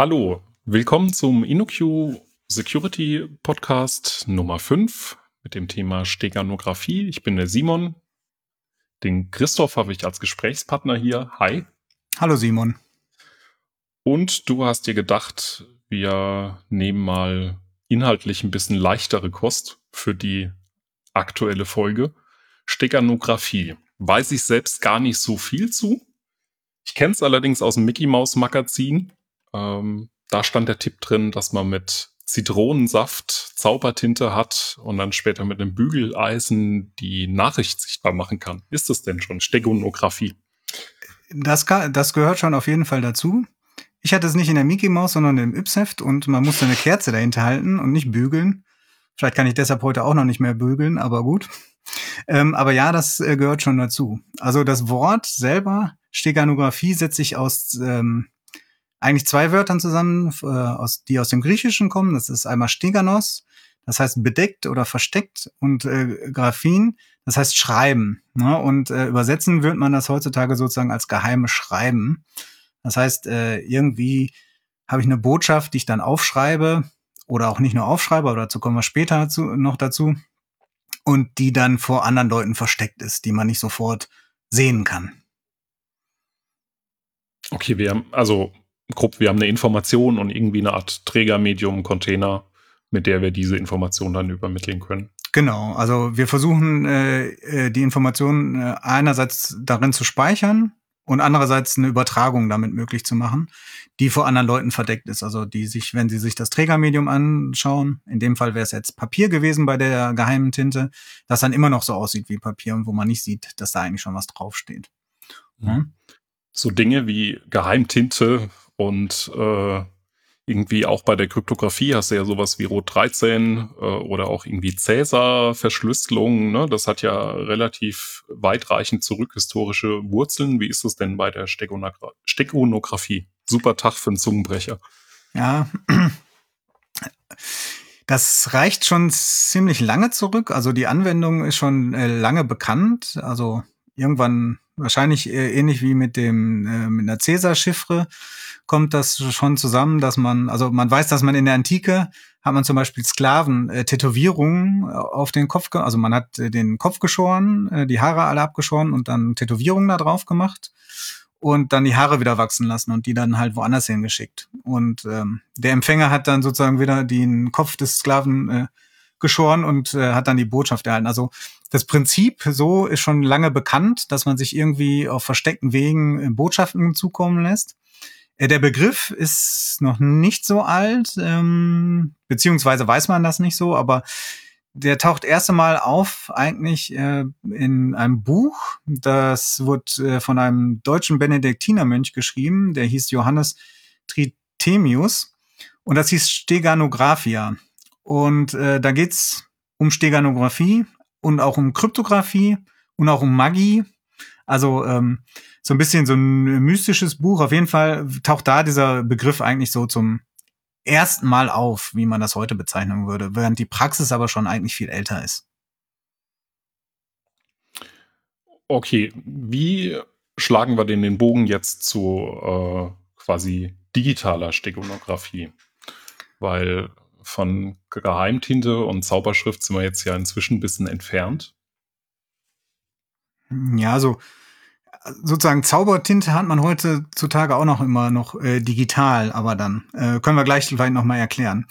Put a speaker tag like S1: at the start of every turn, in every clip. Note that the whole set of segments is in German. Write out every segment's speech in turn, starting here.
S1: Hallo, willkommen zum InnoQ Security Podcast Nummer 5 mit dem Thema Steganographie. Ich bin der Simon. Den Christoph habe ich als Gesprächspartner hier. Hi.
S2: Hallo Simon.
S1: Und du hast dir gedacht, wir nehmen mal inhaltlich ein bisschen leichtere Kost für die aktuelle Folge. Steganographie. Weiß ich selbst gar nicht so viel zu. Ich kenne es allerdings aus dem Mickey Mouse Magazin ähm, da stand der Tipp drin, dass man mit Zitronensaft Zaubertinte hat und dann später mit einem Bügeleisen die Nachricht sichtbar machen kann. Ist das denn schon Stegonographie?
S2: Das, das gehört schon auf jeden Fall dazu. Ich hatte es nicht in der Mickey Mouse, sondern im Yps-Heft und man musste eine Kerze dahinter halten und nicht bügeln. Vielleicht kann ich deshalb heute auch noch nicht mehr bügeln, aber gut. Ähm, aber ja, das äh, gehört schon dazu. Also das Wort selber, Steganographie, setzt sich aus ähm, eigentlich zwei Wörtern zusammen, äh, aus, die aus dem Griechischen kommen. Das ist einmal Steganos, das heißt bedeckt oder versteckt, und äh, Graphin, das heißt schreiben. Ne? Und äh, übersetzen wird man das heutzutage sozusagen als geheime Schreiben. Das heißt, äh, irgendwie habe ich eine Botschaft, die ich dann aufschreibe oder auch nicht nur aufschreibe, aber dazu kommen wir später zu, noch dazu, und die dann vor anderen Leuten versteckt ist, die man nicht sofort sehen kann.
S1: Okay, wir haben, also grob, wir haben eine Information und irgendwie eine Art Trägermedium, Container, mit der wir diese Information dann übermitteln können.
S2: Genau, also wir versuchen äh, äh, die Information äh, einerseits darin zu speichern und andererseits eine Übertragung damit möglich zu machen, die vor anderen Leuten verdeckt ist. Also die sich, wenn sie sich das Trägermedium anschauen, in dem Fall wäre es jetzt Papier gewesen bei der geheimen Tinte, das dann immer noch so aussieht wie Papier und wo man nicht sieht, dass da eigentlich schon was draufsteht.
S1: Mhm. So Dinge wie Geheimtinte und äh, irgendwie auch bei der Kryptographie hast du ja sowas wie Rot 13 äh, oder auch irgendwie Cäsar-Verschlüsselung. Ne? Das hat ja relativ weitreichend zurückhistorische Wurzeln. Wie ist es denn bei der Stegonographie? Super Tag für einen Zungenbrecher.
S2: Ja, das reicht schon ziemlich lange zurück. Also die Anwendung ist schon äh, lange bekannt. Also irgendwann wahrscheinlich äh, ähnlich wie mit dem äh, mit einer Cäsar-Chiffre kommt das schon zusammen, dass man, also man weiß, dass man in der Antike hat man zum Beispiel Sklaven äh, Tätowierungen äh, auf den Kopf, also man hat äh, den Kopf geschoren, äh, die Haare alle abgeschoren und dann Tätowierungen da drauf gemacht und dann die Haare wieder wachsen lassen und die dann halt woanders hingeschickt. Und ähm, der Empfänger hat dann sozusagen wieder den Kopf des Sklaven äh, geschoren und äh, hat dann die Botschaft erhalten. Also das Prinzip so ist schon lange bekannt, dass man sich irgendwie auf versteckten Wegen äh, Botschaften zukommen lässt. Äh, der Begriff ist noch nicht so alt, ähm, beziehungsweise weiß man das nicht so, aber der taucht erst einmal auf eigentlich äh, in einem Buch. Das wurde äh, von einem deutschen Benediktinermönch geschrieben, der hieß Johannes Tritemius und das hieß Steganographia. Und äh, da geht's um Steganographie und auch um Kryptographie und auch um Magie. Also ähm, so ein bisschen so ein mystisches Buch. Auf jeden Fall taucht da dieser Begriff eigentlich so zum ersten Mal auf, wie man das heute bezeichnen würde, während die Praxis aber schon eigentlich viel älter ist.
S1: Okay, wie schlagen wir denn den Bogen jetzt zu äh, quasi digitaler Steganografie? Weil von Geheimtinte und Zauberschrift sind wir jetzt ja inzwischen ein bisschen entfernt.
S2: Ja, so sozusagen Zaubertinte hat man heutzutage auch noch immer noch äh, digital, aber dann äh, können wir gleich vielleicht noch mal erklären.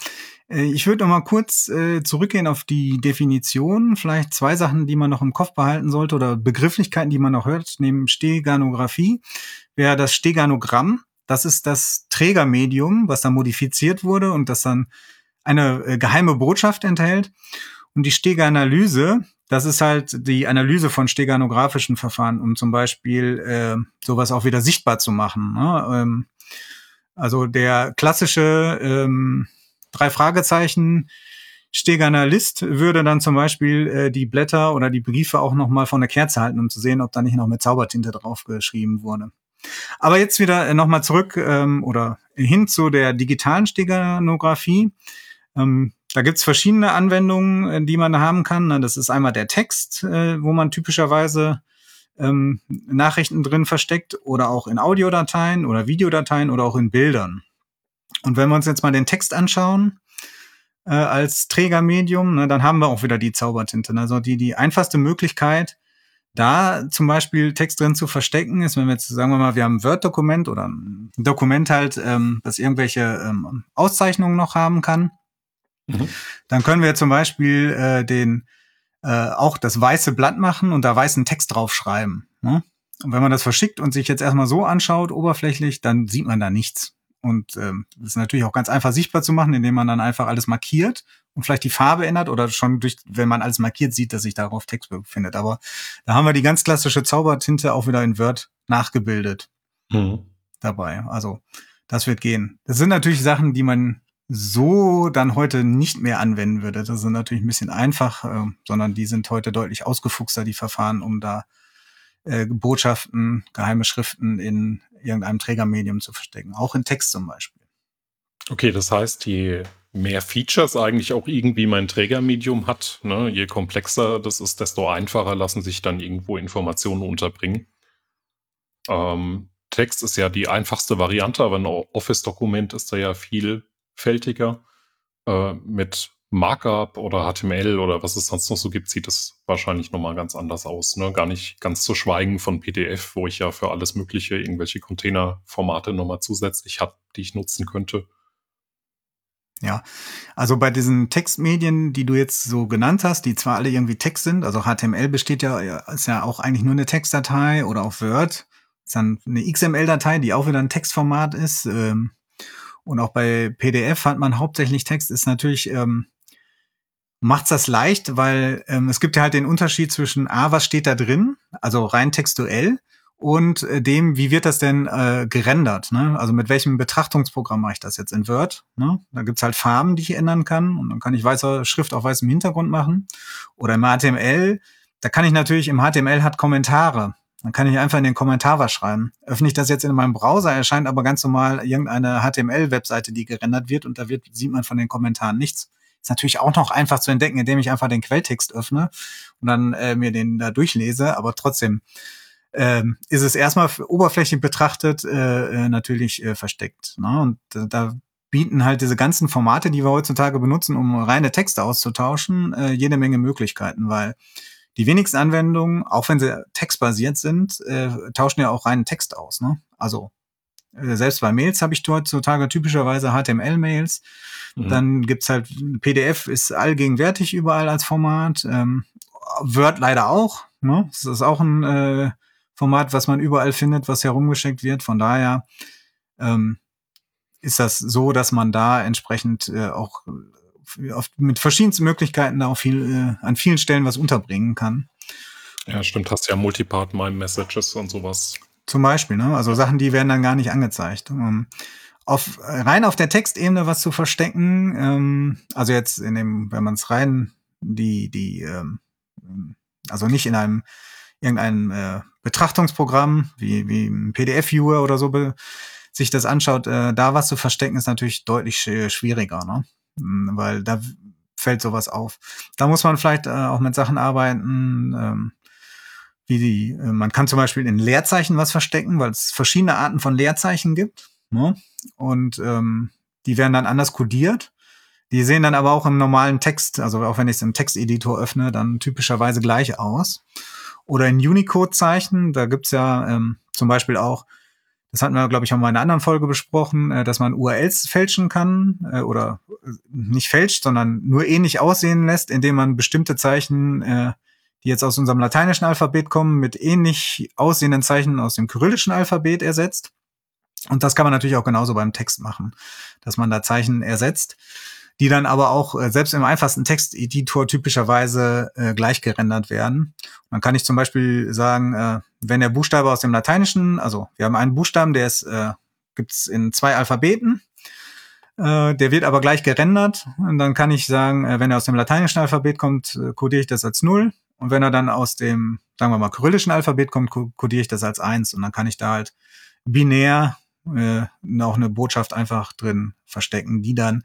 S2: Äh, ich würde noch mal kurz äh, zurückgehen auf die Definition. Vielleicht zwei Sachen, die man noch im Kopf behalten sollte oder Begrifflichkeiten, die man noch hört, neben Steganographie wäre das Steganogramm. Das ist das Trägermedium, was dann modifiziert wurde und das dann eine äh, geheime Botschaft enthält. Und die Steganalyse, das ist halt die Analyse von steganografischen Verfahren, um zum Beispiel äh, sowas auch wieder sichtbar zu machen. Ne? Ähm, also der klassische ähm, drei Fragezeichen Steganalist würde dann zum Beispiel äh, die Blätter oder die Briefe auch noch mal von der Kerze halten, um zu sehen, ob da nicht noch mit Zaubertinte drauf geschrieben wurde. Aber jetzt wieder äh, noch mal zurück ähm, oder hin zu der digitalen Steganographie. Ähm, da gibt's verschiedene Anwendungen, äh, die man haben kann. Das ist einmal der Text, äh, wo man typischerweise ähm, Nachrichten drin versteckt oder auch in Audiodateien oder Videodateien oder auch in Bildern. Und wenn wir uns jetzt mal den Text anschauen, äh, als Trägermedium, ne, dann haben wir auch wieder die Zaubertinte. Also die, die einfachste Möglichkeit, da zum Beispiel Text drin zu verstecken, ist, wenn wir jetzt, sagen wir mal, wir haben ein Word-Dokument oder ein Dokument halt, ähm, das irgendwelche ähm, Auszeichnungen noch haben kann, mhm. dann können wir zum Beispiel äh, den äh, auch das weiße Blatt machen und da weißen Text draufschreiben. Ne? Und wenn man das verschickt und sich jetzt erstmal so anschaut, oberflächlich, dann sieht man da nichts. Und ähm, das ist natürlich auch ganz einfach sichtbar zu machen, indem man dann einfach alles markiert und vielleicht die Farbe ändert oder schon durch, wenn man alles markiert sieht, dass sich darauf Text befindet. Aber da haben wir die ganz klassische Zaubertinte auch wieder in Word nachgebildet mhm. dabei. Also das wird gehen. Das sind natürlich Sachen, die man so dann heute nicht mehr anwenden würde. Das sind natürlich ein bisschen einfach, äh, sondern die sind heute deutlich ausgefuchster, die Verfahren, um da äh, Botschaften, geheime Schriften in irgendeinem Trägermedium zu verstecken, auch in Text zum Beispiel.
S1: Okay, das heißt, je mehr Features eigentlich auch irgendwie mein Trägermedium hat, ne, je komplexer das ist, desto einfacher lassen sich dann irgendwo Informationen unterbringen. Ähm, Text ist ja die einfachste Variante, aber ein Office-Dokument ist da ja vielfältiger. Äh, mit Markup oder HTML oder was es sonst noch so gibt, sieht es wahrscheinlich nochmal ganz anders aus. Ne? Gar nicht ganz zu schweigen von PDF, wo ich ja für alles Mögliche irgendwelche Containerformate nochmal zusätzlich habe, die ich nutzen könnte.
S2: Ja, also bei diesen Textmedien, die du jetzt so genannt hast, die zwar alle irgendwie Text sind, also HTML besteht ja, ist ja auch eigentlich nur eine Textdatei oder auch Word, ist dann eine XML-Datei, die auch wieder ein Textformat ist. Ähm, und auch bei PDF hat man hauptsächlich Text, ist natürlich ähm, macht's das leicht, weil ähm, es gibt ja halt den Unterschied zwischen A, was steht da drin, also rein textuell, und äh, dem, wie wird das denn äh, gerendert? Ne? Also mit welchem Betrachtungsprogramm mache ich das jetzt in Word? Ne? Da gibt's halt Farben, die ich ändern kann und dann kann ich weiße Schrift auf weißem Hintergrund machen. Oder im HTML, da kann ich natürlich, im HTML hat Kommentare. Dann kann ich einfach in den Kommentar was schreiben. Öffne ich das jetzt in meinem Browser, erscheint aber ganz normal irgendeine HTML-Webseite, die gerendert wird und da wird, sieht man von den Kommentaren nichts. Ist natürlich auch noch einfach zu entdecken, indem ich einfach den Quelltext öffne und dann äh, mir den da durchlese, aber trotzdem ähm, ist es erstmal oberflächlich betrachtet äh, äh, natürlich äh, versteckt. Ne? Und äh, da bieten halt diese ganzen Formate, die wir heutzutage benutzen, um reine Texte auszutauschen, äh, jede Menge Möglichkeiten, weil die wenigsten Anwendungen, auch wenn sie textbasiert sind, äh, tauschen ja auch reinen Text aus. Ne? Also äh, selbst bei Mails habe ich heutzutage typischerweise HTML-Mails. Mhm. Dann gibt's halt, PDF ist allgegenwärtig überall als Format. Ähm, Word leider auch. Ne? Das ist auch ein äh, Format, was man überall findet, was herumgeschickt wird. Von daher ähm, ist das so, dass man da entsprechend äh, auch oft mit verschiedensten Möglichkeiten da auch viel, äh, an vielen Stellen was unterbringen kann.
S1: Ja, stimmt, hast ja Multipart My Messages und sowas.
S2: Zum Beispiel, ne? Also Sachen, die werden dann gar nicht angezeigt. Um, ähm, auf, rein auf der Textebene was zu verstecken, ähm, also jetzt in dem, wenn man es rein die, die, ähm, also nicht in einem irgendeinem äh, Betrachtungsprogramm wie, wie ein PDF-Viewer oder so be, sich das anschaut, äh, da was zu verstecken, ist natürlich deutlich schwieriger, ne? Hm, weil da fällt sowas auf. Da muss man vielleicht äh, auch mit Sachen arbeiten, ähm, wie die, äh, man kann zum Beispiel in Leerzeichen was verstecken, weil es verschiedene Arten von Leerzeichen gibt. Ne? Und ähm, die werden dann anders kodiert. Die sehen dann aber auch im normalen Text, also auch wenn ich es im Texteditor öffne, dann typischerweise gleich aus. Oder in Unicode-Zeichen, da gibt's ja ähm, zum Beispiel auch, das hatten wir, glaube ich, auch mal in einer anderen Folge besprochen, äh, dass man URLs fälschen kann äh, oder äh, nicht fälscht, sondern nur ähnlich aussehen lässt, indem man bestimmte Zeichen äh, die jetzt aus unserem lateinischen Alphabet kommen, mit ähnlich aussehenden Zeichen aus dem kyrillischen Alphabet ersetzt. Und das kann man natürlich auch genauso beim Text machen, dass man da Zeichen ersetzt, die dann aber auch äh, selbst im einfachsten Texteditor typischerweise äh, gleich gerendert werden. Und dann kann ich zum Beispiel sagen, äh, wenn der Buchstabe aus dem Lateinischen, also wir haben einen Buchstaben, der ist, äh, gibt's in zwei Alphabeten, äh, der wird aber gleich gerendert. Und dann kann ich sagen, äh, wenn er aus dem lateinischen Alphabet kommt, äh, codiere ich das als null. Und wenn er dann aus dem, sagen wir mal, kyrillischen Alphabet kommt, kodiere ich das als eins und dann kann ich da halt binär äh, auch eine Botschaft einfach drin verstecken, die dann,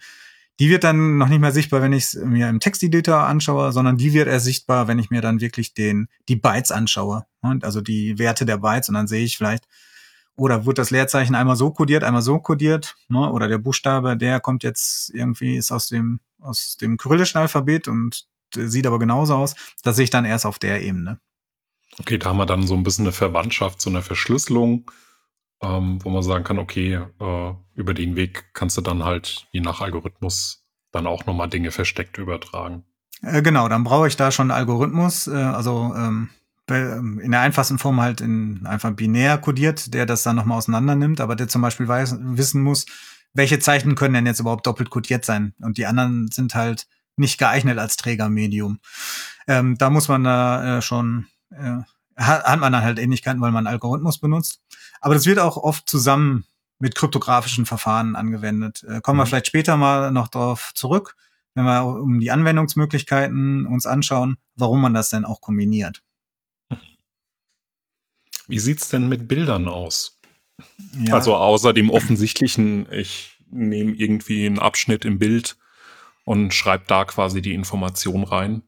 S2: die wird dann noch nicht mehr sichtbar, wenn ich es mir im Texteditor anschaue, sondern die wird erst sichtbar, wenn ich mir dann wirklich den, die Bytes anschaue. Und also die Werte der Bytes und dann sehe ich vielleicht, Oder wird das Leerzeichen einmal so kodiert, einmal so kodiert, ne? oder der Buchstabe, der kommt jetzt irgendwie, ist aus dem, aus dem kyrillischen Alphabet und sieht aber genauso aus. Das sehe ich dann erst auf der Ebene.
S1: Okay, da haben wir dann so ein bisschen eine Verwandtschaft, so eine Verschlüsselung, ähm, wo man sagen kann, okay, äh, über den Weg kannst du dann halt je nach Algorithmus dann auch nochmal Dinge versteckt übertragen.
S2: Äh, genau, dann brauche ich da schon einen Algorithmus, äh, also ähm, ähm, in der einfachsten Form halt in einfach binär kodiert, der das dann nochmal auseinander nimmt, aber der zum Beispiel weiß, wissen muss, welche Zeichen können denn jetzt überhaupt doppelt kodiert sein und die anderen sind halt nicht geeignet als Trägermedium. Ähm, da muss man da äh, schon, äh, hat, man dann halt Ähnlichkeiten, weil man Algorithmus benutzt. Aber das wird auch oft zusammen mit kryptografischen Verfahren angewendet. Äh, kommen wir mhm. vielleicht später mal noch darauf zurück, wenn wir um die Anwendungsmöglichkeiten uns anschauen, warum man das denn auch kombiniert.
S1: Wie sieht's denn mit Bildern aus? Ja. Also außer dem offensichtlichen, ich nehme irgendwie einen Abschnitt im Bild und schreibe da quasi die Information rein.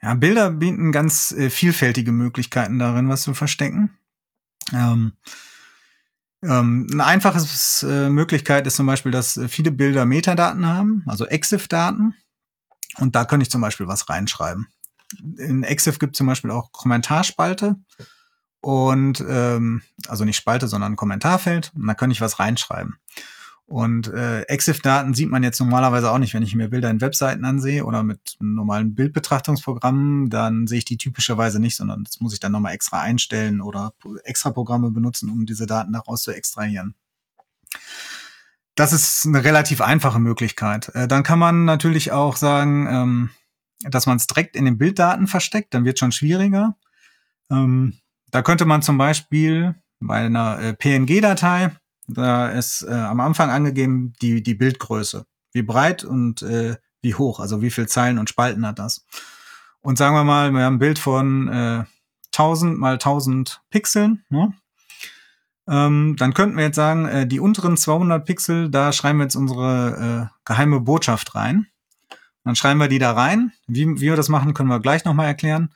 S2: Ja, Bilder bieten ganz äh, vielfältige Möglichkeiten darin, was zu verstecken. Ähm, ähm, eine einfache äh, Möglichkeit ist zum Beispiel, dass äh, viele Bilder Metadaten haben, also EXIF-Daten. Und da könnte ich zum Beispiel was reinschreiben. In EXIF gibt es zum Beispiel auch Kommentarspalte und ähm, also nicht Spalte, sondern Kommentarfeld. Und da könnte ich was reinschreiben. Und äh, EXIF-Daten sieht man jetzt normalerweise auch nicht, wenn ich mir Bilder in Webseiten ansehe oder mit normalen Bildbetrachtungsprogrammen, dann sehe ich die typischerweise nicht, sondern das muss ich dann nochmal extra einstellen oder extra Programme benutzen, um diese Daten daraus zu extrahieren. Das ist eine relativ einfache Möglichkeit. Äh, dann kann man natürlich auch sagen, ähm, dass man es direkt in den Bilddaten versteckt, dann wird schon schwieriger. Ähm, da könnte man zum Beispiel bei einer äh, PNG-Datei da ist äh, am Anfang angegeben die, die Bildgröße. Wie breit und äh, wie hoch, also wie viel Zeilen und Spalten hat das. Und sagen wir mal, wir haben ein Bild von äh, 1000 mal 1000 Pixeln. Ne? Ähm, dann könnten wir jetzt sagen, äh, die unteren 200 Pixel, da schreiben wir jetzt unsere äh, geheime Botschaft rein. Dann schreiben wir die da rein. Wie, wie wir das machen, können wir gleich nochmal erklären.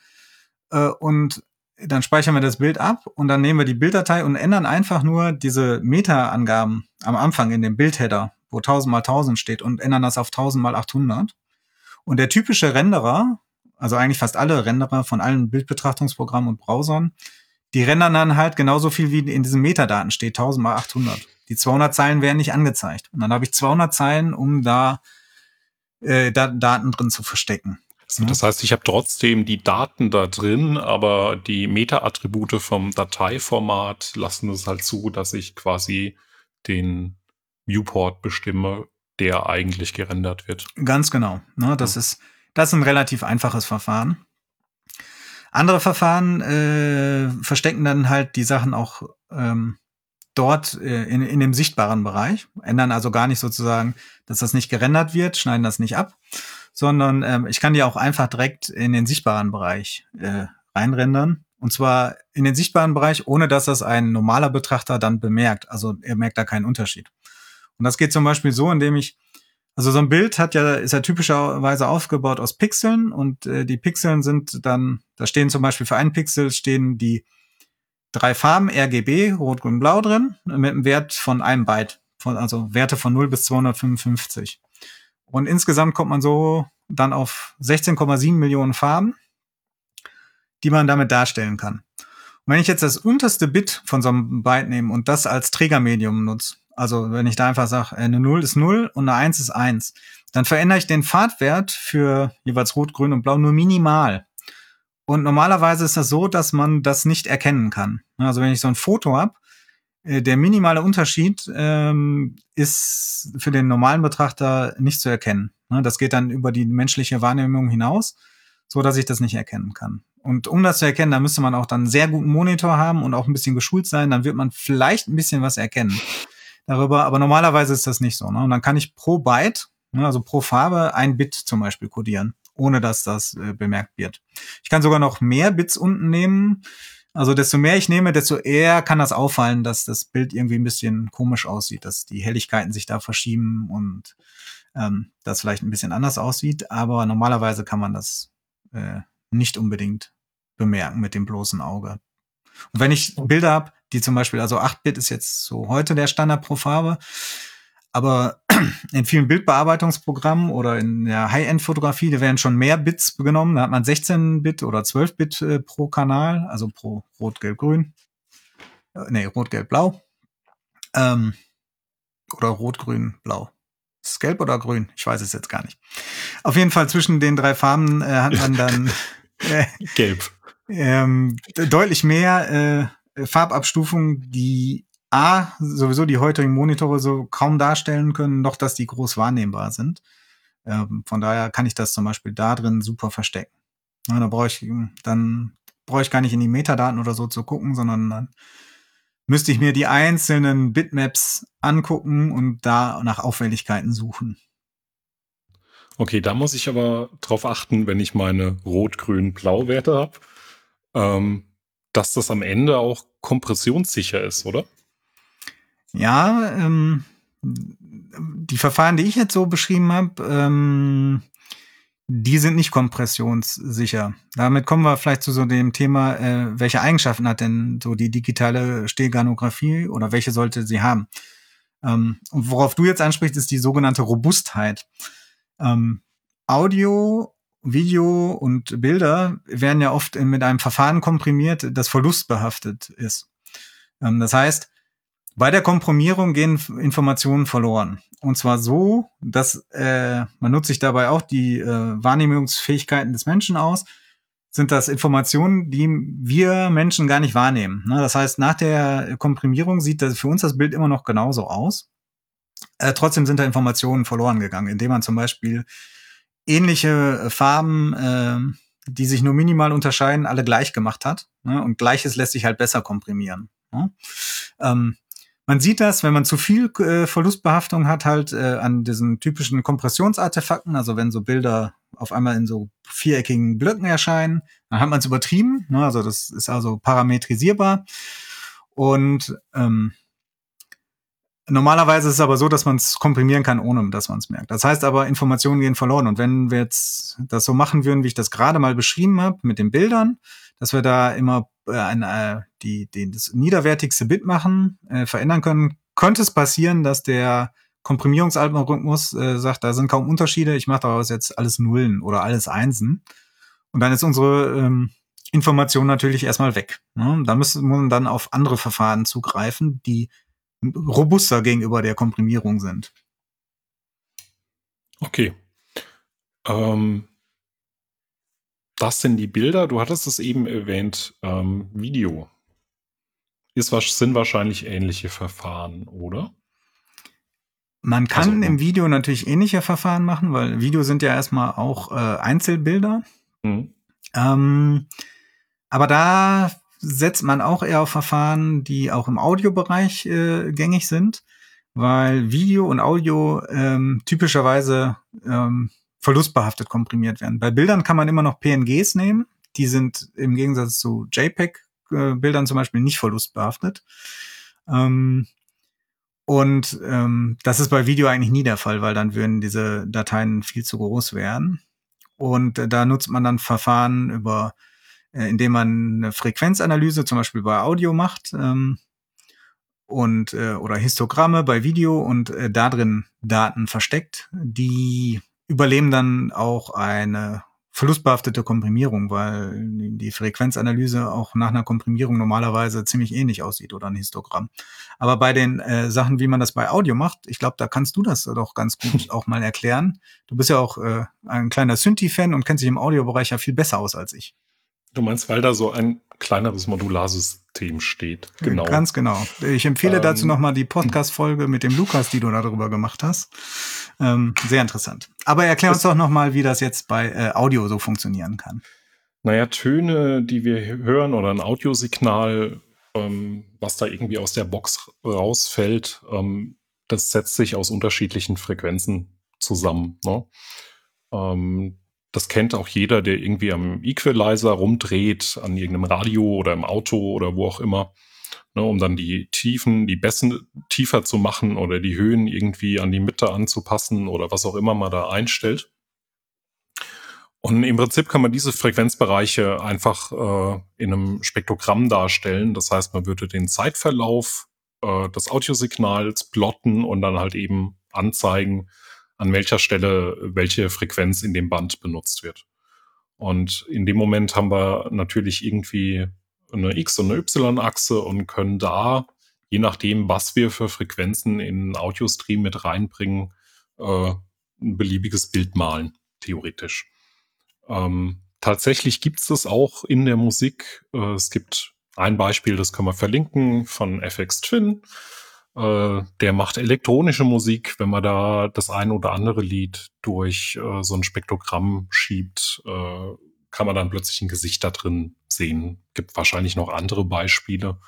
S2: Äh, und dann speichern wir das Bild ab und dann nehmen wir die Bilddatei und ändern einfach nur diese Meta-Angaben am Anfang in dem Bildheader, wo 1000 mal 1000 steht und ändern das auf 1000 mal 800. Und der typische Renderer, also eigentlich fast alle Renderer von allen Bildbetrachtungsprogrammen und Browsern, die rendern dann halt genauso viel wie in diesen Metadaten steht, 1000 mal 800. Die 200 Zeilen werden nicht angezeigt. Und dann habe ich 200 Zeilen, um da äh, Daten drin zu verstecken.
S1: Also das heißt, ich habe trotzdem die Daten da drin, aber die Meta-Attribute vom Dateiformat lassen es halt zu, dass ich quasi den Viewport bestimme, der eigentlich gerendert wird.
S2: Ganz genau. Ne, das, ja. ist, das ist ein relativ einfaches Verfahren. Andere Verfahren äh, verstecken dann halt die Sachen auch ähm, dort äh, in, in dem sichtbaren Bereich, ändern also gar nicht sozusagen, dass das nicht gerendert wird, schneiden das nicht ab, sondern ähm, ich kann die auch einfach direkt in den sichtbaren Bereich äh, reinrendern. Und zwar in den sichtbaren Bereich, ohne dass das ein normaler Betrachter dann bemerkt. Also er merkt da keinen Unterschied. Und das geht zum Beispiel so, indem ich, also so ein Bild hat ja, ist ja typischerweise aufgebaut aus Pixeln und äh, die Pixeln sind dann, da stehen zum Beispiel für einen Pixel stehen die drei Farben RGB, Rot, Grün, Blau drin, mit einem Wert von einem Byte, von, also Werte von 0 bis 255. Und insgesamt kommt man so dann auf 16,7 Millionen Farben, die man damit darstellen kann. Und wenn ich jetzt das unterste Bit von so einem Byte nehme und das als Trägermedium nutze, also wenn ich da einfach sage, eine 0 ist 0 und eine 1 ist 1, dann verändere ich den Farbwert für jeweils Rot, Grün und Blau nur minimal. Und normalerweise ist das so, dass man das nicht erkennen kann. Also wenn ich so ein Foto habe, äh, der minimale Unterschied ähm, ist für den normalen Betrachter nicht zu erkennen. Ne, das geht dann über die menschliche Wahrnehmung hinaus, so dass ich das nicht erkennen kann. Und um das zu erkennen, da müsste man auch dann einen sehr guten Monitor haben und auch ein bisschen geschult sein. Dann wird man vielleicht ein bisschen was erkennen darüber. Aber normalerweise ist das nicht so. Ne? Und dann kann ich pro Byte, ne, also pro Farbe, ein Bit zum Beispiel codieren, ohne dass das äh, bemerkt wird. Ich kann sogar noch mehr Bits unten nehmen. Also desto mehr ich nehme, desto eher kann das auffallen, dass das Bild irgendwie ein bisschen komisch aussieht, dass die Helligkeiten sich da verschieben und ähm, das vielleicht ein bisschen anders aussieht. Aber normalerweise kann man das äh, nicht unbedingt bemerken mit dem bloßen Auge. Und wenn ich Bilder habe, die zum Beispiel, also 8-Bit ist jetzt so heute der Standard pro Farbe. Aber in vielen Bildbearbeitungsprogrammen oder in der High-End-Fotografie, da werden schon mehr Bits genommen. Da hat man 16-Bit oder 12-Bit äh, pro Kanal, also pro Rot, Gelb, Grün. Äh, nee, Rot, Gelb, Blau. Ähm, oder Rot, Grün, Blau. Ist es gelb oder grün? Ich weiß es jetzt gar nicht. Auf jeden Fall zwischen den drei Farben äh, hat man dann
S1: äh, gelb.
S2: Ähm, deutlich mehr äh, Farbabstufungen, die A, sowieso die heutigen Monitore so kaum darstellen können, noch dass die groß wahrnehmbar sind. Ähm, von daher kann ich das zum Beispiel da drin super verstecken. Ja, da brauche ich dann brauche ich gar nicht in die Metadaten oder so zu gucken, sondern dann müsste ich mir die einzelnen Bitmaps angucken und da nach Auffälligkeiten suchen.
S1: Okay, da muss ich aber drauf achten, wenn ich meine Rot-Grün-Blau-Werte habe, ähm, dass das am Ende auch kompressionssicher ist, oder?
S2: Ja, ähm, die Verfahren, die ich jetzt so beschrieben habe, ähm, die sind nicht kompressionssicher. Damit kommen wir vielleicht zu so dem Thema, äh, welche Eigenschaften hat denn so die digitale Steganographie oder welche sollte sie haben? Ähm, und worauf du jetzt ansprichst, ist die sogenannte Robustheit. Ähm, Audio, Video und Bilder werden ja oft mit einem Verfahren komprimiert, das verlustbehaftet ist. Ähm, das heißt, bei der Komprimierung gehen Informationen verloren. Und zwar so, dass äh, man nutzt sich dabei auch die äh, Wahrnehmungsfähigkeiten des Menschen aus, sind das Informationen, die wir Menschen gar nicht wahrnehmen. Ne? Das heißt, nach der Komprimierung sieht das für uns das Bild immer noch genauso aus. Äh, trotzdem sind da Informationen verloren gegangen, indem man zum Beispiel ähnliche Farben, äh, die sich nur minimal unterscheiden, alle gleich gemacht hat. Ne? Und Gleiches lässt sich halt besser komprimieren. Ne? Ähm, man sieht das, wenn man zu viel äh, Verlustbehaftung hat, halt äh, an diesen typischen Kompressionsartefakten, also wenn so Bilder auf einmal in so viereckigen Blöcken erscheinen, dann hat man es übertrieben. Ne? Also das ist also parametrisierbar. Und ähm, Normalerweise ist es aber so, dass man es komprimieren kann, ohne dass man es merkt. Das heißt aber, Informationen gehen verloren. Und wenn wir jetzt das so machen würden, wie ich das gerade mal beschrieben habe, mit den Bildern, dass wir da immer äh, ein, äh, die, die, das niederwertigste Bit machen, äh, verändern können, könnte es passieren, dass der Komprimierungsalgorithmus äh, sagt, da sind kaum Unterschiede, ich mache daraus jetzt alles Nullen oder alles Einsen. Und dann ist unsere ähm, Information natürlich erstmal weg. Ne? Da müssen wir dann auf andere Verfahren zugreifen, die robuster gegenüber der Komprimierung sind.
S1: Okay. Ähm, das sind die Bilder. Du hattest es eben erwähnt, ähm, Video. Ist, sind wahrscheinlich ähnliche Verfahren, oder?
S2: Man kann also, im Video natürlich ähnliche Verfahren machen, weil Video sind ja erstmal auch äh, Einzelbilder. Mhm. Ähm, aber da setzt man auch eher auf Verfahren, die auch im Audiobereich äh, gängig sind, weil Video und Audio ähm, typischerweise ähm, verlustbehaftet komprimiert werden. Bei Bildern kann man immer noch PNGs nehmen. Die sind im Gegensatz zu JPEG-Bildern äh, zum Beispiel nicht verlustbehaftet. Ähm, und ähm, das ist bei Video eigentlich nie der Fall, weil dann würden diese Dateien viel zu groß werden. Und äh, da nutzt man dann Verfahren über, äh, indem man eine Frequenzanalyse zum Beispiel bei Audio macht ähm, und äh, oder Histogramme bei Video und äh, da drin Daten versteckt, die überleben dann auch eine verlustbehaftete Komprimierung, weil die Frequenzanalyse auch nach einer Komprimierung normalerweise ziemlich ähnlich aussieht oder ein Histogramm. Aber bei den äh, Sachen, wie man das bei Audio macht, ich glaube, da kannst du das doch ganz gut auch mal erklären. Du bist ja auch äh, ein kleiner Synthi-Fan und kennst dich im Audiobereich ja viel besser aus als ich.
S1: Du meinst, weil da so ein kleineres Modularsystem steht.
S2: Genau. Ganz genau. Ich empfehle ähm, dazu nochmal die Podcast-Folge mit dem Lukas, die du darüber gemacht hast. Ähm, sehr interessant. Aber erklär uns doch nochmal, wie das jetzt bei äh, Audio so funktionieren kann.
S1: Naja, Töne, die wir hören oder ein Audiosignal, ähm, was da irgendwie aus der Box rausfällt, ähm, das setzt sich aus unterschiedlichen Frequenzen zusammen. Ne? Das kennt auch jeder, der irgendwie am Equalizer rumdreht, an irgendeinem Radio oder im Auto oder wo auch immer, ne, um dann die Tiefen, die Bässen tiefer zu machen oder die Höhen irgendwie an die Mitte anzupassen oder was auch immer man da einstellt. Und im Prinzip kann man diese Frequenzbereiche einfach äh, in einem Spektrogramm darstellen. Das heißt, man würde den Zeitverlauf äh, des Audiosignals plotten und dann halt eben anzeigen, an welcher Stelle welche Frequenz in dem Band benutzt wird. Und in dem Moment haben wir natürlich irgendwie eine X- und eine Y-Achse und können da, je nachdem, was wir für Frequenzen in Audiostream mit reinbringen, äh, ein beliebiges Bild malen, theoretisch. Ähm, tatsächlich gibt es das auch in der Musik. Äh, es gibt ein Beispiel, das können wir verlinken, von FX Twin. Äh, der macht elektronische Musik. Wenn man da das ein oder andere Lied durch äh, so ein Spektrogramm schiebt, äh, kann man dann plötzlich ein Gesicht da drin sehen. Gibt wahrscheinlich noch andere Beispiele.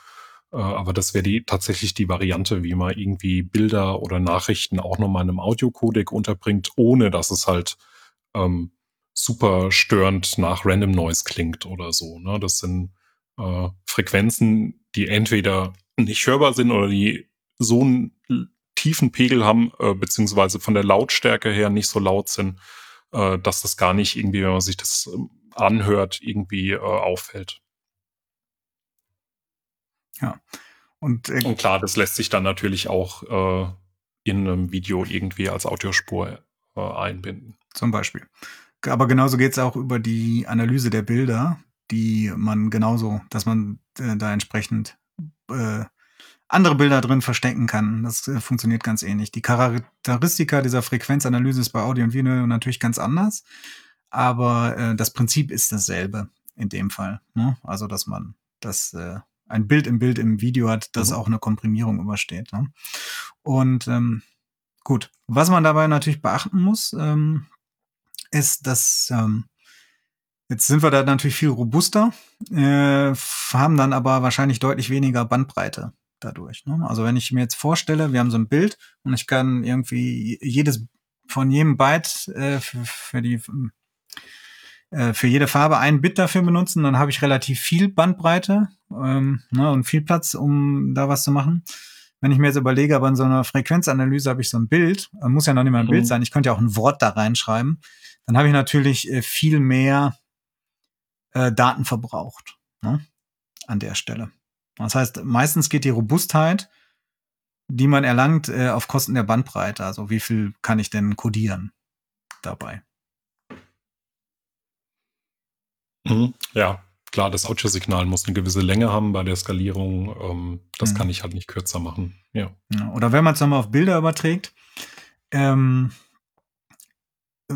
S1: Äh, aber das wäre die, tatsächlich die Variante, wie man irgendwie Bilder oder Nachrichten auch nochmal in einem Audiocodec unterbringt, ohne dass es halt ähm, super störend nach Random Noise klingt oder so. Ne? Das sind äh, Frequenzen, die entweder nicht hörbar sind oder die so einen tiefen Pegel haben, äh, beziehungsweise von der Lautstärke her nicht so laut sind, äh, dass das gar nicht irgendwie, wenn man sich das ähm, anhört, irgendwie äh, auffällt.
S2: Ja.
S1: Und, äh, Und klar, das lässt sich dann natürlich auch äh, in einem Video irgendwie als Audiospur äh, einbinden.
S2: Zum Beispiel. Aber genauso geht es auch über die Analyse der Bilder, die man genauso, dass man äh, da entsprechend äh, andere Bilder drin verstecken kann. Das äh, funktioniert ganz ähnlich. Die Charakteristika dieser Frequenzanalyse ist bei Audio und Video natürlich ganz anders, aber äh, das Prinzip ist dasselbe in dem Fall. Ne? Also, dass man das äh, ein Bild im Bild im Video hat, das mhm. auch eine Komprimierung übersteht. Ne? Und ähm, gut, was man dabei natürlich beachten muss, ähm, ist, dass ähm, jetzt sind wir da natürlich viel robuster, äh, haben dann aber wahrscheinlich deutlich weniger Bandbreite dadurch. Ne? Also wenn ich mir jetzt vorstelle, wir haben so ein Bild und ich kann irgendwie jedes von jedem Byte äh, für, für die äh, für jede Farbe ein Bit dafür benutzen, dann habe ich relativ viel Bandbreite ähm, ne, und viel Platz, um da was zu machen. Wenn ich mir jetzt überlege, aber in so einer Frequenzanalyse habe ich so ein Bild, äh, muss ja noch nicht mal ein mhm. Bild sein, ich könnte ja auch ein Wort da reinschreiben, dann habe ich natürlich äh, viel mehr äh, Daten verbraucht ne, an der Stelle. Das heißt, meistens geht die Robustheit, die man erlangt, äh, auf Kosten der Bandbreite. Also wie viel kann ich denn codieren dabei?
S1: Mhm, ja, klar, das Audiosignal muss eine gewisse Länge haben bei der Skalierung. Ähm, das mhm. kann ich halt nicht kürzer machen. Ja.
S2: ja oder wenn man es nochmal auf Bilder überträgt, ähm,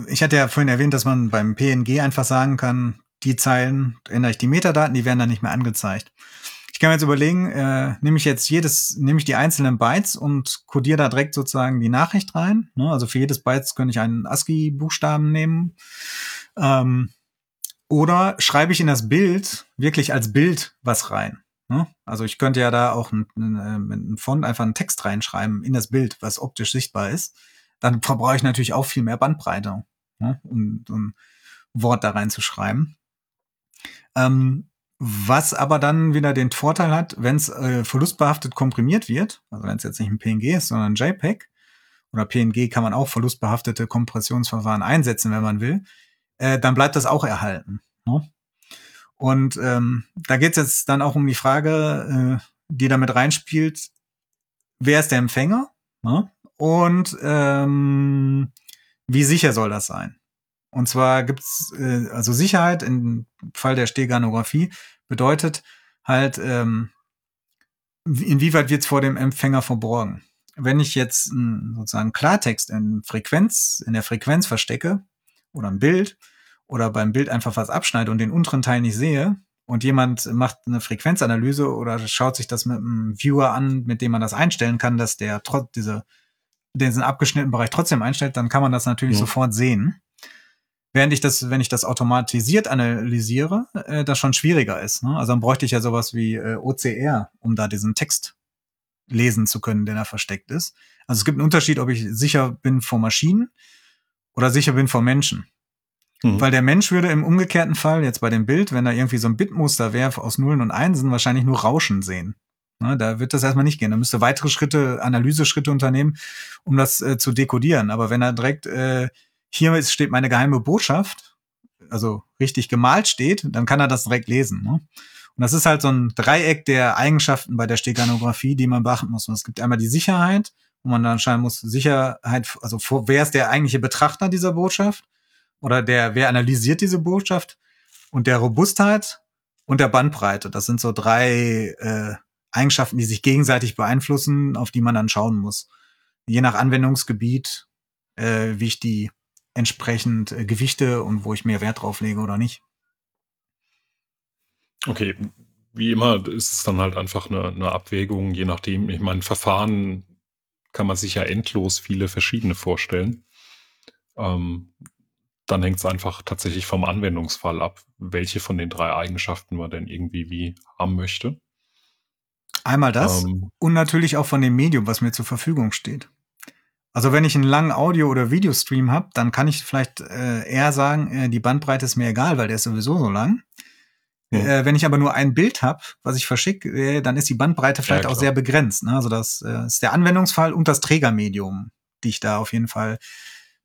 S2: ich hatte ja vorhin erwähnt, dass man beim PNG einfach sagen kann, die Zeilen, ändere ich die Metadaten, die werden dann nicht mehr angezeigt. Kann mir jetzt überlegen, äh, nehme ich jetzt jedes, nehme ich die einzelnen Bytes und codiere da direkt sozusagen die Nachricht rein. Ne? Also für jedes Bytes könnte ich einen ASCII-Buchstaben nehmen. Ähm, oder schreibe ich in das Bild wirklich als Bild was rein? Ne? Also ich könnte ja da auch mit einem Font einfach einen Text reinschreiben in das Bild, was optisch sichtbar ist. Dann verbrauche ich natürlich auch viel mehr Bandbreite, ne? um, um Wort da reinzuschreiben. Ähm, was aber dann wieder den Vorteil hat, wenn es äh, verlustbehaftet komprimiert wird, also wenn es jetzt nicht ein PNG ist, sondern ein JPEG, oder PNG kann man auch verlustbehaftete Kompressionsverfahren einsetzen, wenn man will, äh, dann bleibt das auch erhalten. Ne? Und ähm, da geht es jetzt dann auch um die Frage, äh, die damit reinspielt, wer ist der Empfänger ne? und ähm, wie sicher soll das sein? Und zwar gibt's äh, also Sicherheit im Fall der Steganographie bedeutet halt, ähm, inwieweit wird's vor dem Empfänger verborgen. Wenn ich jetzt einen, sozusagen Klartext in Frequenz, in der Frequenz verstecke oder ein Bild, oder beim Bild einfach was abschneide und den unteren Teil nicht sehe und jemand macht eine Frequenzanalyse oder schaut sich das mit einem Viewer an, mit dem man das einstellen kann, dass der trotz diese diesen abgeschnittenen Bereich trotzdem einstellt, dann kann man das natürlich ja. sofort sehen. Während ich das, wenn ich das automatisiert analysiere, äh, das schon schwieriger ist. Ne? Also dann bräuchte ich ja sowas wie äh, OCR, um da diesen Text lesen zu können, der da versteckt ist. Also es gibt einen Unterschied, ob ich sicher bin vor Maschinen oder sicher bin vor Menschen. Mhm. Weil der Mensch würde im umgekehrten Fall, jetzt bei dem Bild, wenn da irgendwie so ein Bitmuster wäre aus Nullen und Einsen, wahrscheinlich nur Rauschen sehen. Ne, da wird das erstmal nicht gehen. Da müsste weitere Schritte, Analyseschritte unternehmen, um das äh, zu dekodieren. Aber wenn er direkt, äh, hier steht meine geheime Botschaft, also richtig gemalt steht, dann kann er das direkt lesen. Ne? Und das ist halt so ein Dreieck der Eigenschaften bei der Steganographie, die man beachten muss. Und es gibt einmal die Sicherheit, wo man dann anscheinend muss Sicherheit, also vor, wer ist der eigentliche Betrachter dieser Botschaft? Oder der, wer analysiert diese Botschaft? Und der Robustheit und der Bandbreite. Das sind so drei äh, Eigenschaften, die sich gegenseitig beeinflussen, auf die man dann schauen muss. Je nach Anwendungsgebiet, äh, wie ich die entsprechend äh, gewichte und wo ich mehr Wert drauf lege oder nicht.
S1: Okay, wie immer ist es dann halt einfach eine, eine Abwägung, je nachdem. Ich meine, Verfahren kann man sich ja endlos viele verschiedene vorstellen. Ähm, dann hängt es einfach tatsächlich vom Anwendungsfall ab, welche von den drei Eigenschaften man denn irgendwie wie haben möchte.
S2: Einmal das ähm, und natürlich auch von dem Medium, was mir zur Verfügung steht. Also wenn ich einen langen Audio- oder Videostream habe, dann kann ich vielleicht äh, eher sagen, äh, die Bandbreite ist mir egal, weil der ist sowieso so lang. Ja. Äh, wenn ich aber nur ein Bild habe, was ich verschicke, äh, dann ist die Bandbreite vielleicht ja, auch sehr begrenzt. Ne? Also das äh, ist der Anwendungsfall und das Trägermedium, die ich da auf jeden Fall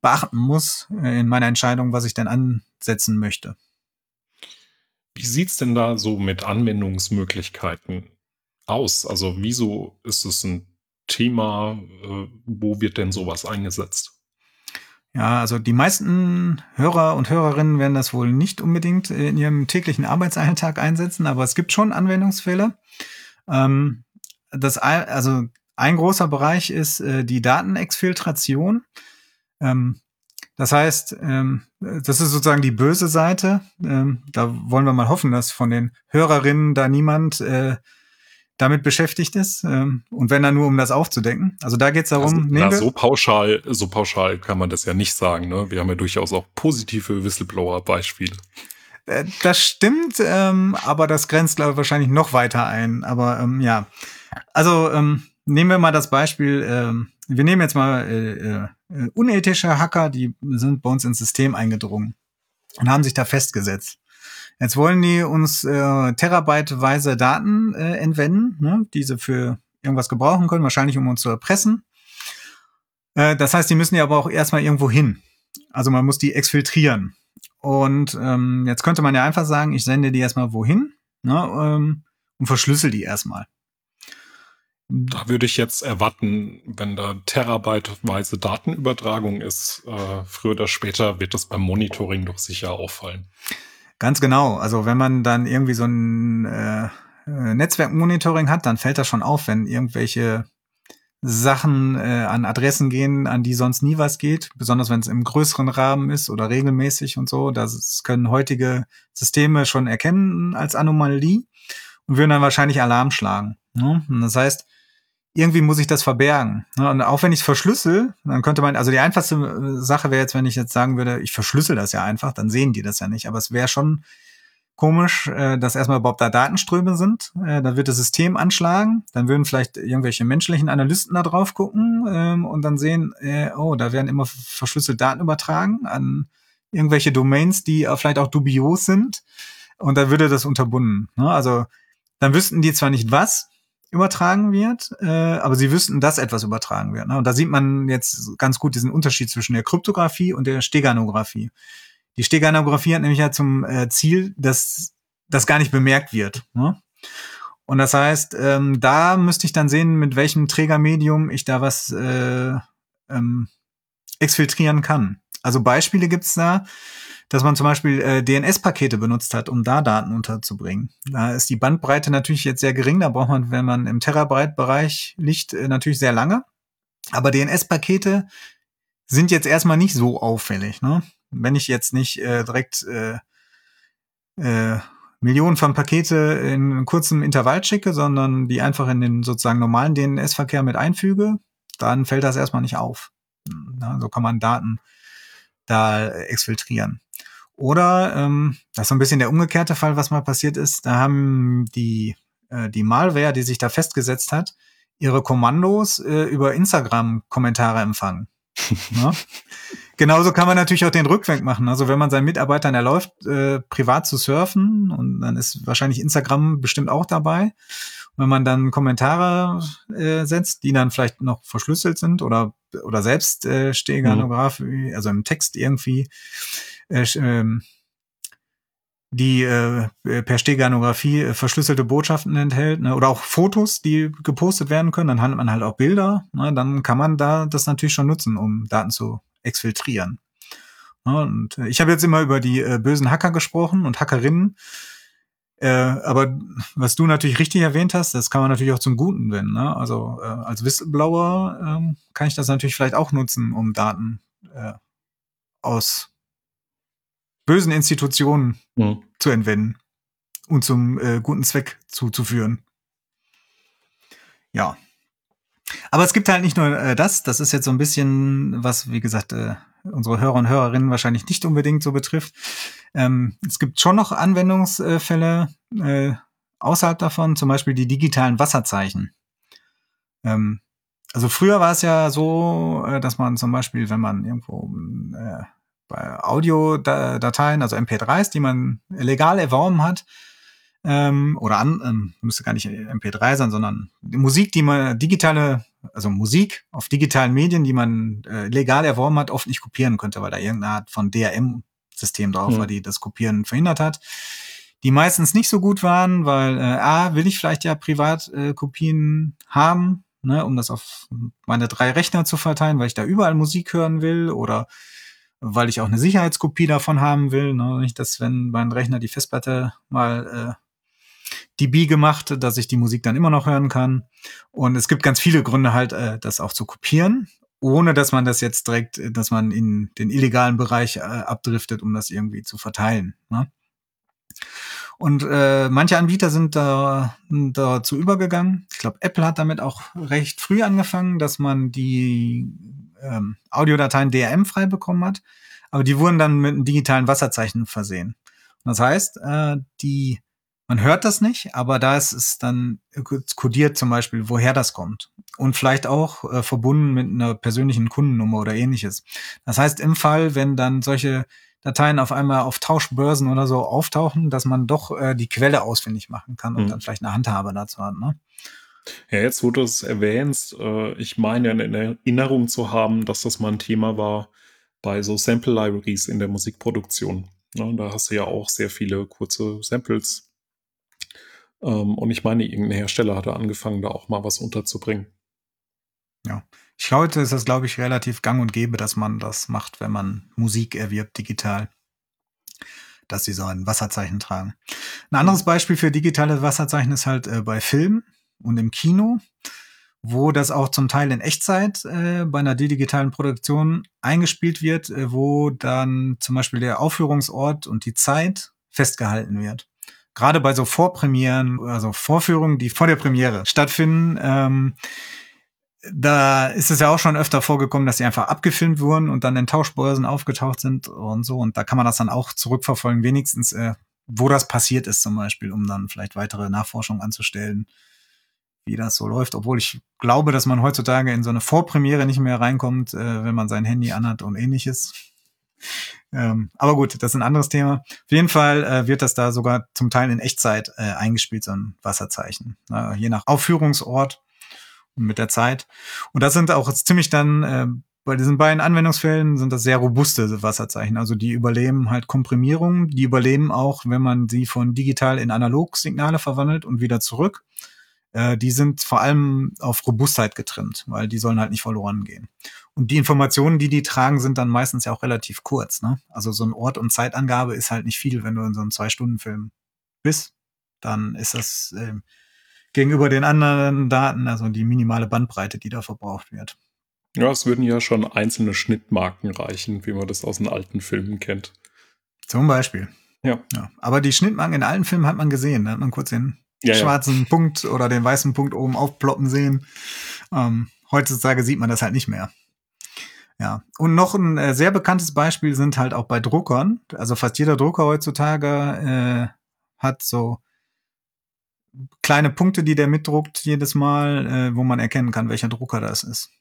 S2: beachten muss äh, in meiner Entscheidung, was ich denn ansetzen möchte.
S1: Wie sieht's denn da so mit Anwendungsmöglichkeiten aus? Also wieso ist es ein Thema? Äh, wo wird denn sowas eingesetzt?
S2: Ja, also die meisten Hörer und Hörerinnen werden das wohl nicht unbedingt in ihrem täglichen Arbeitsalltag einsetzen, aber es gibt schon Anwendungsfälle. Ähm, das, also ein großer Bereich ist äh, die Datenexfiltration. Ähm, das heißt, ähm, das ist sozusagen die böse Seite. Ähm, da wollen wir mal hoffen, dass von den Hörerinnen da niemand äh, damit beschäftigt ist. Ähm, und wenn dann nur, um das aufzudecken. Also da geht es darum.
S1: Also, na, so pauschal, so pauschal kann man das ja nicht sagen. Ne? Wir haben ja durchaus auch positive Whistleblower-Beispiele.
S2: Äh, das stimmt, ähm, aber das grenzt, glaube ich, wahrscheinlich noch weiter ein. Aber ähm, ja, also ähm, nehmen wir mal das Beispiel, ähm, wir nehmen jetzt mal äh, äh, unethische Hacker, die sind bei uns ins System eingedrungen und haben sich da festgesetzt. Jetzt wollen die uns äh, terabyteweise Daten äh, entwenden, ne, die sie für irgendwas gebrauchen können, wahrscheinlich um uns zu erpressen. Äh, das heißt, die müssen ja aber auch erstmal irgendwo hin. Also man muss die exfiltrieren. Und ähm, jetzt könnte man ja einfach sagen, ich sende die erstmal wohin ne, ähm, und verschlüssel die erstmal.
S1: Da würde ich jetzt erwarten, wenn da terabyteweise Datenübertragung ist, äh, früher oder später wird das beim Monitoring doch sicher auffallen.
S2: Ganz genau. Also wenn man dann irgendwie so ein äh, Netzwerkmonitoring hat, dann fällt das schon auf, wenn irgendwelche Sachen äh, an Adressen gehen, an die sonst nie was geht, besonders wenn es im größeren Rahmen ist oder regelmäßig und so. Das können heutige Systeme schon erkennen als Anomalie und würden dann wahrscheinlich Alarm schlagen. Ne? Und das heißt, irgendwie muss ich das verbergen. Ne? Und auch wenn ich es verschlüssel, dann könnte man, also die einfachste äh, Sache wäre jetzt, wenn ich jetzt sagen würde, ich verschlüssel das ja einfach, dann sehen die das ja nicht. Aber es wäre schon komisch, äh, dass erstmal überhaupt da Datenströme sind. Äh, da wird das System anschlagen, dann würden vielleicht irgendwelche menschlichen Analysten da drauf gucken ähm, und dann sehen, oh, da werden immer verschlüsselt Daten übertragen an irgendwelche Domains, die vielleicht auch dubios sind. Und da würde das unterbunden. Ne? Also dann wüssten die zwar nicht was, übertragen wird, äh, aber sie wüssten, dass etwas übertragen wird. Ne? Und da sieht man jetzt ganz gut diesen Unterschied zwischen der Kryptographie und der Steganographie. Die Steganographie hat nämlich ja zum äh, Ziel, dass das gar nicht bemerkt wird. Ne? Und das heißt, ähm, da müsste ich dann sehen, mit welchem Trägermedium ich da was äh, ähm, exfiltrieren kann. Also Beispiele gibt's da dass man zum Beispiel äh, DNS-Pakete benutzt hat, um da Daten unterzubringen. Da ist die Bandbreite natürlich jetzt sehr gering. Da braucht man, wenn man im Terabyte-Bereich liegt, äh, natürlich sehr lange. Aber DNS-Pakete sind jetzt erstmal nicht so auffällig. Ne? Wenn ich jetzt nicht äh, direkt äh, äh, Millionen von Pakete in kurzem Intervall schicke, sondern die einfach in den sozusagen normalen DNS-Verkehr mit einfüge, dann fällt das erstmal nicht auf. Na, so kann man Daten da exfiltrieren. Oder ähm, das ist so ein bisschen der umgekehrte Fall, was mal passiert ist. Da haben die, äh, die Malware, die sich da festgesetzt hat, ihre Kommandos äh, über Instagram-Kommentare empfangen. ne? Genauso kann man natürlich auch den Rückweg machen. Also wenn man seinen Mitarbeitern erläuft, äh, privat zu surfen, und dann ist wahrscheinlich Instagram bestimmt auch dabei. wenn man dann Kommentare äh, setzt, die dann vielleicht noch verschlüsselt sind oder, oder selbst äh, Steganograph, mhm. also im Text irgendwie, die äh, per Steganographie äh, verschlüsselte Botschaften enthält, ne? oder auch Fotos, die gepostet werden können, dann hat man halt auch Bilder, ne? dann kann man da das natürlich schon nutzen, um Daten zu exfiltrieren. Ne? Und äh, ich habe jetzt immer über die äh, bösen Hacker gesprochen und Hackerinnen, äh, aber was du natürlich richtig erwähnt hast, das kann man natürlich auch zum Guten wenden. Ne? Also äh, als Whistleblower äh, kann ich das natürlich vielleicht auch nutzen, um Daten äh, aus bösen Institutionen mhm. zu entwenden und zum äh, guten Zweck zuzuführen. Ja. Aber es gibt halt nicht nur äh, das, das ist jetzt so ein bisschen, was, wie gesagt, äh, unsere Hörer und Hörerinnen wahrscheinlich nicht unbedingt so betrifft. Ähm, es gibt schon noch Anwendungsfälle äh, außerhalb davon, zum Beispiel die digitalen Wasserzeichen. Ähm, also früher war es ja so, äh, dass man zum Beispiel, wenn man irgendwo äh, Audiodateien, also MP3s, die man legal erworben hat, ähm, oder an, ähm, müsste gar nicht MP3 sein, sondern Musik, die man digitale, also Musik auf digitalen Medien, die man äh, legal erworben hat, oft nicht kopieren könnte, weil da irgendeine Art von DRM-System drauf mhm. war, die das Kopieren verhindert hat. Die meistens nicht so gut waren, weil äh, A, will ich vielleicht ja privat äh, Kopien haben, ne, um das auf meine drei Rechner zu verteilen, weil ich da überall Musik hören will oder weil ich auch eine Sicherheitskopie davon haben will. Ne? Nicht, dass wenn mein Rechner die Festplatte mal äh, DB gemacht, dass ich die Musik dann immer noch hören kann. Und es gibt ganz viele Gründe halt, äh, das auch zu kopieren, ohne dass man das jetzt direkt, äh, dass man in den illegalen Bereich äh, abdriftet, um das irgendwie zu verteilen. Ne? Und äh, manche Anbieter sind da dazu übergegangen. Ich glaube, Apple hat damit auch recht früh angefangen, dass man die ähm, Audiodateien DRM frei bekommen hat, aber die wurden dann mit einem digitalen Wasserzeichen versehen. Und das heißt, äh, die man hört das nicht, aber da ist es dann kodiert zum Beispiel, woher das kommt. Und vielleicht auch äh, verbunden mit einer persönlichen Kundennummer oder ähnliches. Das heißt, im Fall, wenn dann solche Dateien auf einmal auf Tauschbörsen oder so auftauchen, dass man doch äh, die Quelle ausfindig machen kann und mhm. dann vielleicht eine Handhabe dazu hat. Ne?
S1: Ja, jetzt wo du es erwähnst, äh, ich meine in Erinnerung zu haben, dass das mal ein Thema war bei so Sample Libraries in der Musikproduktion. Ja, da hast du ja auch sehr viele kurze Samples. Ähm, und ich meine, irgendein Hersteller hatte angefangen, da auch mal was unterzubringen.
S2: Ja. Ich heute ist das, glaube ich, relativ gang und gäbe, dass man das macht, wenn man Musik erwirbt digital. Dass sie so ein Wasserzeichen tragen. Ein anderes Beispiel für digitale Wasserzeichen ist halt äh, bei Filmen und im Kino, wo das auch zum Teil in Echtzeit äh, bei einer digitalen Produktion eingespielt wird, äh, wo dann zum Beispiel der Aufführungsort und die Zeit festgehalten wird. Gerade bei so Vorpremieren, also Vorführungen, die vor der Premiere stattfinden, ähm, da ist es ja auch schon öfter vorgekommen, dass sie einfach abgefilmt wurden und dann in Tauschbörsen aufgetaucht sind und so. Und da kann man das dann auch zurückverfolgen, wenigstens, äh, wo das passiert ist zum Beispiel, um dann vielleicht weitere Nachforschungen anzustellen wie das so läuft, obwohl ich glaube, dass man heutzutage in so eine Vorpremiere nicht mehr reinkommt, äh, wenn man sein Handy anhat und ähnliches. Ähm, aber gut, das ist ein anderes Thema. Auf jeden Fall äh, wird das da sogar zum Teil in Echtzeit äh, eingespielt, so ein Wasserzeichen. Äh, je nach Aufführungsort und mit der Zeit. Und das sind auch ziemlich dann, äh, bei diesen beiden Anwendungsfällen sind das sehr robuste Wasserzeichen. Also die überleben halt Komprimierung, die überleben auch, wenn man sie von digital in Analogsignale verwandelt und wieder zurück äh, die sind vor allem auf Robustheit getrimmt, weil die sollen halt nicht verloren gehen. Und die Informationen, die die tragen, sind dann meistens ja auch relativ kurz. Ne? Also so ein Ort- und Zeitangabe ist halt nicht viel, wenn du in so einem Zwei-Stunden-Film bist. Dann ist das äh, gegenüber den anderen Daten, also die minimale Bandbreite, die da verbraucht wird.
S1: Ja, es würden ja schon einzelne Schnittmarken reichen, wie man das aus den alten Filmen kennt.
S2: Zum Beispiel.
S1: Ja.
S2: ja. Aber die Schnittmarken in allen Filmen hat man gesehen. Da hat man kurz den ja, schwarzen ja. Punkt oder den weißen Punkt oben aufploppen sehen. Ähm, heutzutage sieht man das halt nicht mehr. Ja, und noch ein äh, sehr bekanntes Beispiel sind halt auch bei Druckern. Also fast jeder Drucker heutzutage äh, hat so kleine Punkte, die der mitdruckt jedes Mal, äh, wo man erkennen kann, welcher Drucker das ist.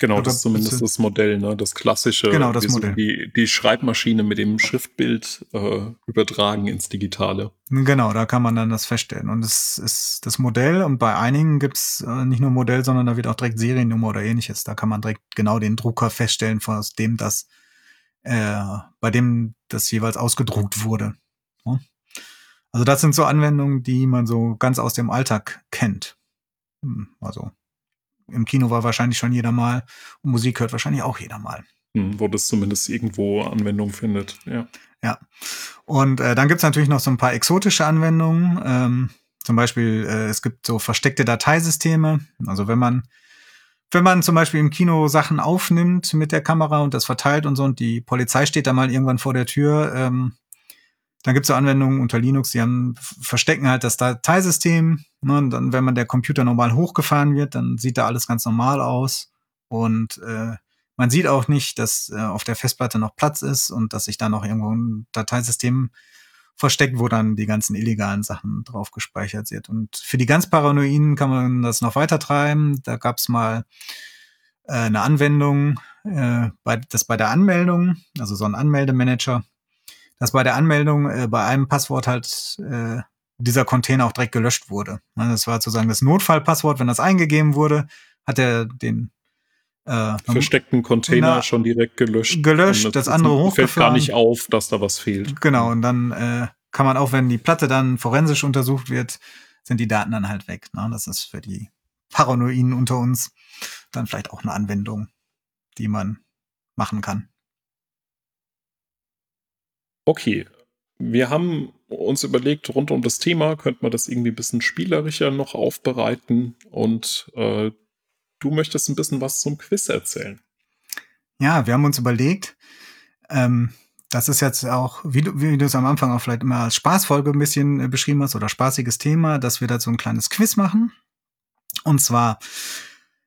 S1: Genau, das ist zumindest das Modell, ne? das klassische,
S2: genau, das Modell.
S1: Die, die Schreibmaschine mit dem Schriftbild äh, übertragen ins Digitale.
S2: Genau, da kann man dann das feststellen. Und es ist das Modell und bei einigen gibt's äh, nicht nur Modell, sondern da wird auch direkt Seriennummer oder ähnliches. Da kann man direkt genau den Drucker feststellen, aus dem das, äh, bei dem das jeweils ausgedruckt wurde. Ne? Also das sind so Anwendungen, die man so ganz aus dem Alltag kennt. Hm, also im Kino war wahrscheinlich schon jeder mal und Musik hört wahrscheinlich auch jeder mal.
S1: Hm, wo das zumindest irgendwo Anwendung findet, ja.
S2: Ja. Und äh, dann gibt's natürlich noch so ein paar exotische Anwendungen. Ähm, zum Beispiel, äh, es gibt so versteckte Dateisysteme. Also wenn man, wenn man zum Beispiel im Kino Sachen aufnimmt mit der Kamera und das verteilt und so und die Polizei steht da mal irgendwann vor der Tür, ähm, dann gibt's so Anwendungen unter Linux, die haben, verstecken halt das Dateisystem. Ne, und dann, wenn man der Computer normal hochgefahren wird, dann sieht da alles ganz normal aus. Und äh, man sieht auch nicht, dass äh, auf der Festplatte noch Platz ist und dass sich da noch irgendwo ein Dateisystem versteckt, wo dann die ganzen illegalen Sachen drauf gespeichert sind. Und für die ganz Paranoiden kann man das noch weiter treiben. Da gab es mal äh, eine Anwendung, äh, bei, das bei der Anmeldung, also so ein Anmeldemanager, dass bei der Anmeldung äh, bei einem Passwort halt äh, dieser Container auch direkt gelöscht wurde. Das war sozusagen das Notfallpasswort. Wenn das eingegeben wurde, hat er den
S1: äh, versteckten Container na, schon direkt gelöscht.
S2: Gelöscht, das, das andere hochgefahren. Fällt
S1: gar nicht auf, dass da was fehlt.
S2: Genau, und dann äh, kann man auch, wenn die Platte dann forensisch untersucht wird, sind die Daten dann halt weg. Ne? Das ist für die Paranoiden unter uns dann vielleicht auch eine Anwendung, die man machen kann.
S1: Okay, wir haben uns überlegt, rund um das Thema könnte man das irgendwie ein bisschen spielerischer noch aufbereiten und äh, du möchtest ein bisschen was zum Quiz erzählen.
S2: Ja, wir haben uns überlegt, ähm, das ist jetzt auch, wie du, wie du es am Anfang auch vielleicht immer als Spaßfolge ein bisschen äh, beschrieben hast oder spaßiges Thema, dass wir dazu ein kleines Quiz machen. Und zwar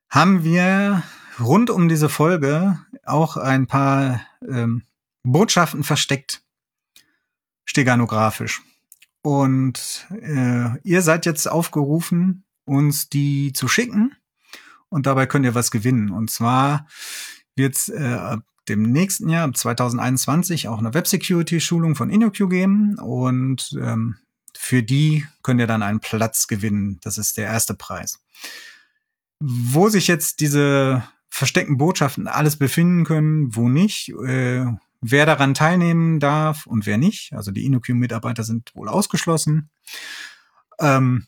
S2: haben wir rund um diese Folge auch ein paar ähm, Botschaften versteckt, steganografisch. Und äh, ihr seid jetzt aufgerufen, uns die zu schicken und dabei könnt ihr was gewinnen. Und zwar wird es äh, ab dem nächsten Jahr, 2021, auch eine Web-Security-Schulung von InnoQ geben und ähm, für die könnt ihr dann einen Platz gewinnen. Das ist der erste Preis. Wo sich jetzt diese versteckten Botschaften alles befinden können, wo nicht, äh, wer daran teilnehmen darf und wer nicht. Also die InnoQ-Mitarbeiter sind wohl ausgeschlossen. Ähm,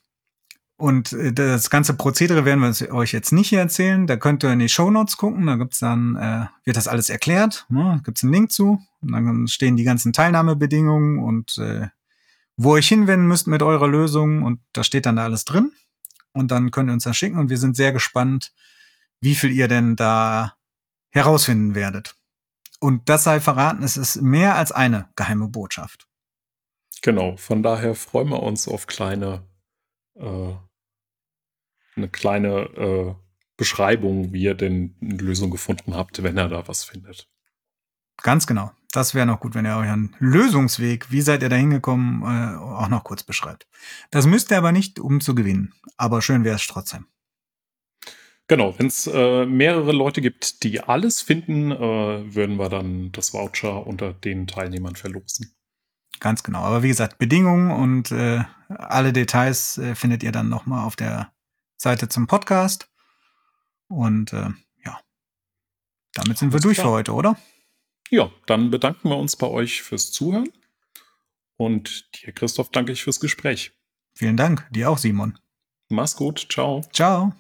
S2: und äh, das ganze Prozedere werden wir euch jetzt nicht hier erzählen. Da könnt ihr in die Show Notes gucken. Da gibt's dann, äh, wird das alles erklärt. Ne? Gibt's einen Link zu. Und dann stehen die ganzen Teilnahmebedingungen und äh, wo ihr euch hinwenden müsst mit eurer Lösung. Und da steht dann da alles drin. Und dann könnt ihr uns das schicken. Und wir sind sehr gespannt, wie viel ihr denn da herausfinden werdet. Und das sei verraten, es ist mehr als eine geheime Botschaft.
S1: Genau, von daher freuen wir uns auf kleine äh, eine kleine äh, Beschreibung, wie ihr denn eine Lösung gefunden habt, wenn er da was findet.
S2: Ganz genau. Das wäre noch gut, wenn ihr euren Lösungsweg, wie seid ihr da hingekommen, äh, auch noch kurz beschreibt. Das müsst ihr aber nicht, um zu gewinnen. Aber schön wäre es trotzdem.
S1: Genau, wenn es äh, mehrere Leute gibt, die alles finden, äh, würden wir dann das Voucher unter den Teilnehmern verlosen.
S2: Ganz genau. Aber wie gesagt, Bedingungen und äh, alle Details äh, findet ihr dann nochmal auf der Seite zum Podcast. Und äh, ja, damit sind Alles wir durch klar. für heute, oder?
S1: Ja, dann bedanken wir uns bei euch fürs Zuhören. Und dir, Christoph, danke ich fürs Gespräch.
S2: Vielen Dank. Dir auch, Simon.
S1: Mach's gut. Ciao.
S2: Ciao.